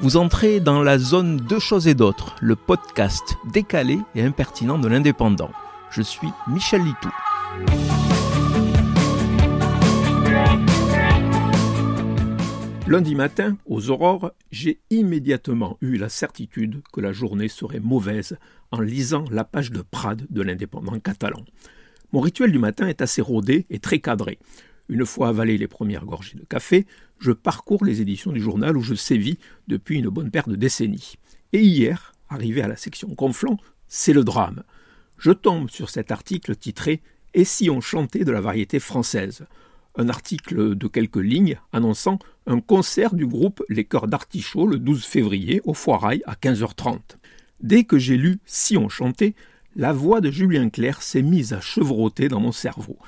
Vous entrez dans la zone Deux choses et d'autres, le podcast décalé et impertinent de l'indépendant. Je suis Michel Litou. Lundi matin, aux aurores, j'ai immédiatement eu la certitude que la journée serait mauvaise en lisant la page de Prade de l'indépendant catalan. Mon rituel du matin est assez rodé et très cadré. Une fois avalé les premières gorgées de café, je parcours les éditions du journal où je sévis depuis une bonne paire de décennies. Et hier, arrivé à la section Conflans, c'est le drame. Je tombe sur cet article titré Et si on chantait de la variété française? Un article de quelques lignes annonçant un concert du groupe Les Cœurs d'Artichaut le 12 février au Foirail à 15h30. Dès que j'ai lu Si on chantait, la voix de Julien Clerc s'est mise à chevrotter dans mon cerveau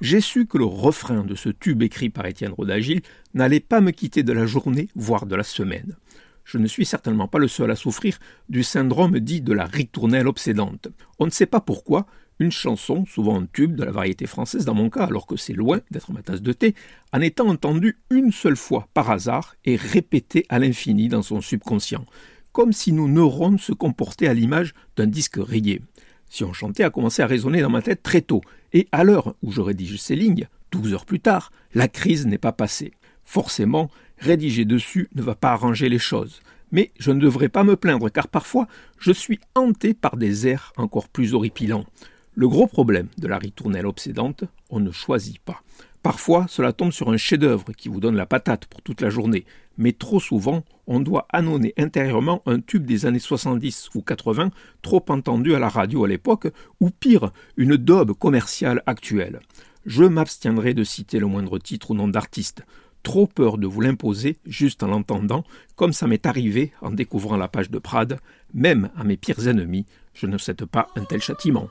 j'ai su que le refrain de ce tube écrit par Étienne Rodagil n'allait pas me quitter de la journée, voire de la semaine. Je ne suis certainement pas le seul à souffrir du syndrome dit de la ritournelle obsédante. On ne sait pas pourquoi, une chanson, souvent un tube de la variété française dans mon cas, alors que c'est loin d'être ma tasse de thé, en étant entendue une seule fois par hasard et répétée à l'infini dans son subconscient, comme si nos neurones se comportaient à l'image d'un disque rayé. Si on chantait a commencé à résonner dans ma tête très tôt, et à l'heure où je rédige ces lignes, douze heures plus tard, la crise n'est pas passée. Forcément, rédiger dessus ne va pas arranger les choses. Mais je ne devrais pas me plaindre car parfois je suis hanté par des airs encore plus horripilants. Le gros problème de la ritournelle obsédante, on ne choisit pas. Parfois, cela tombe sur un chef-d'œuvre qui vous donne la patate pour toute la journée, mais trop souvent, on doit annoncer intérieurement un tube des années 70 ou 80, trop entendu à la radio à l'époque, ou pire, une daube commerciale actuelle. Je m'abstiendrai de citer le moindre titre ou nom d'artiste. Trop peur de vous l'imposer juste en l'entendant, comme ça m'est arrivé en découvrant la page de Prade, même à mes pires ennemis, je ne souhaite pas un tel châtiment.